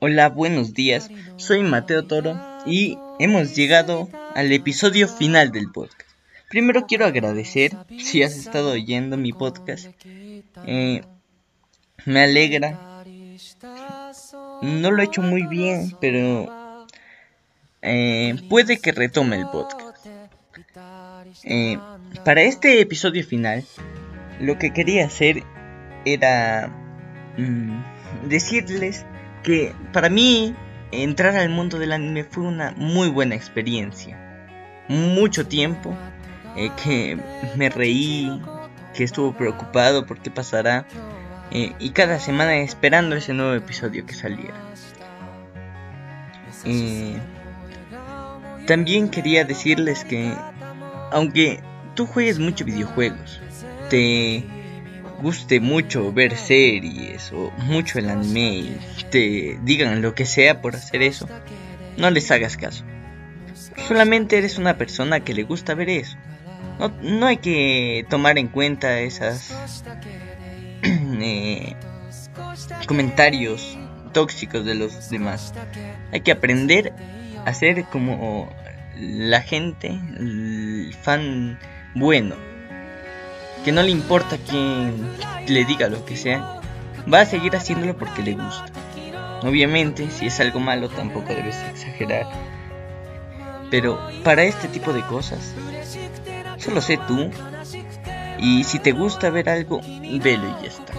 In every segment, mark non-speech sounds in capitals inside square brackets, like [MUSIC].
Hola, buenos días. Soy Mateo Toro y hemos llegado al episodio final del podcast. Primero quiero agradecer si has estado oyendo mi podcast. Eh, me alegra. No lo he hecho muy bien, pero eh, puede que retome el podcast. Eh, para este episodio final, lo que quería hacer era mm, decirles que para mí entrar al mundo del anime fue una muy buena experiencia. Mucho tiempo eh, que me reí, que estuvo preocupado por qué pasará eh, y cada semana esperando ese nuevo episodio que saliera. Eh, también quería decirles que aunque tú juegues mucho videojuegos, te guste mucho ver series o mucho el anime te digan lo que sea por hacer eso, no les hagas caso. Solamente eres una persona que le gusta ver eso. No, no hay que tomar en cuenta esas [CLEARS THROAT] eh, comentarios tóxicos de los demás. Hay que aprender a ser como la gente, fan bueno que no le importa quién le diga lo que sea, va a seguir haciéndolo porque le gusta. Obviamente, si es algo malo, tampoco debes exagerar. Pero para este tipo de cosas, solo sé tú. Y si te gusta ver algo, velo y ya está.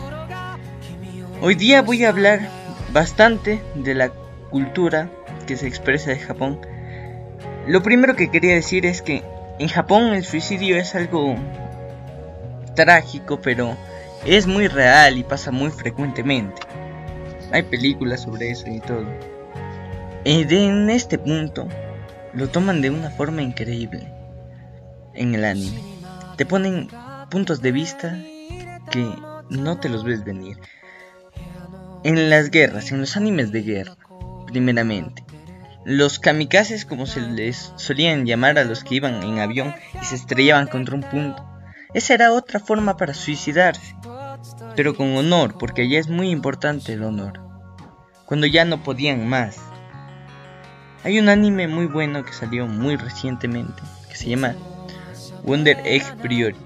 Hoy día voy a hablar bastante de la cultura que se expresa de Japón. Lo primero que quería decir es que en Japón el suicidio es algo trágico, pero es muy real y pasa muy frecuentemente. Hay películas sobre eso y todo. Y en este punto lo toman de una forma increíble en el anime. Te ponen puntos de vista que no te los ves venir. En las guerras, en los animes de guerra, primeramente. Los kamikazes, como se les solían llamar a los que iban en avión y se estrellaban contra un punto, esa era otra forma para suicidarse, pero con honor, porque allá es muy importante el honor. Cuando ya no podían más. Hay un anime muy bueno que salió muy recientemente, que se llama Wonder Egg Priori.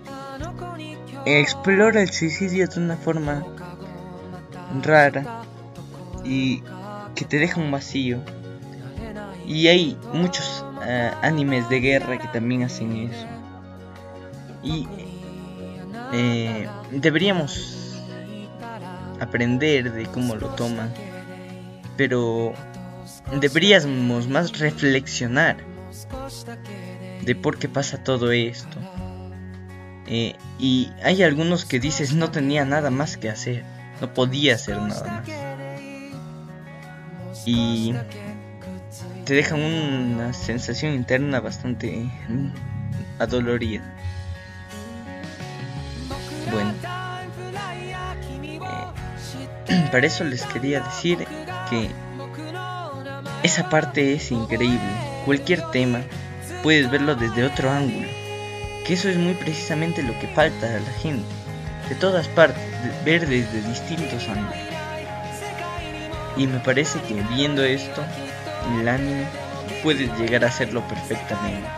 Explora el suicidio de una forma rara y que te deja un vacío. Y hay muchos eh, animes de guerra que también hacen eso. Y eh, deberíamos aprender de cómo lo toman, pero deberíamos más reflexionar de por qué pasa todo esto. Eh, y hay algunos que dices no tenía nada más que hacer, no podía hacer nada más. Y te dejan una sensación interna bastante adolorida. Para eso les quería decir que esa parte es increíble. Cualquier tema puedes verlo desde otro ángulo. Que eso es muy precisamente lo que falta a la gente. De todas partes, ver desde distintos ángulos. Y me parece que viendo esto, el anime, puedes llegar a hacerlo perfectamente.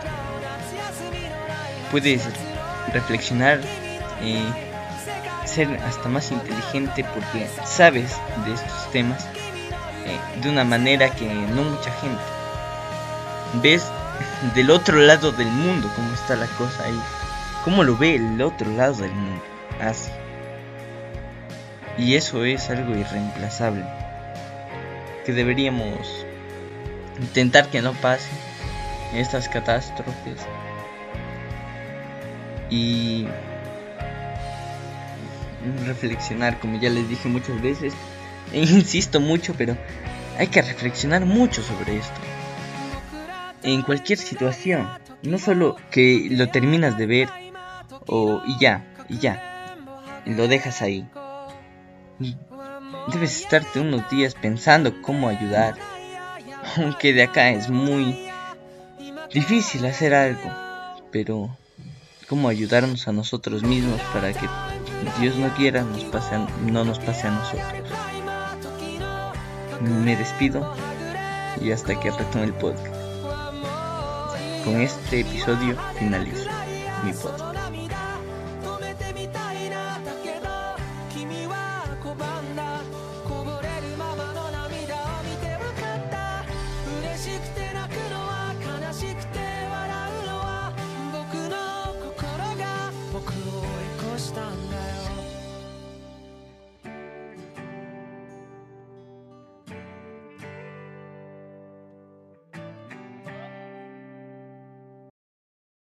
Puedes reflexionar eh, ser hasta más inteligente porque sabes de estos temas eh, de una manera que no mucha gente. Ves del otro lado del mundo cómo está la cosa ahí. Cómo lo ve el otro lado del mundo. Así. Y eso es algo irreemplazable. Que deberíamos intentar que no pase estas catástrofes. Y reflexionar, como ya les dije muchas veces, e insisto mucho, pero hay que reflexionar mucho sobre esto. En cualquier situación, no solo que lo terminas de ver o y ya, y ya, lo dejas ahí. Debes estarte unos días pensando cómo ayudar, aunque de acá es muy difícil hacer algo, pero cómo ayudarnos a nosotros mismos para que Dios no quiera nos pase no nos pase a nosotros. Me despido y hasta que retome el podcast. Con este episodio finalizo mi podcast.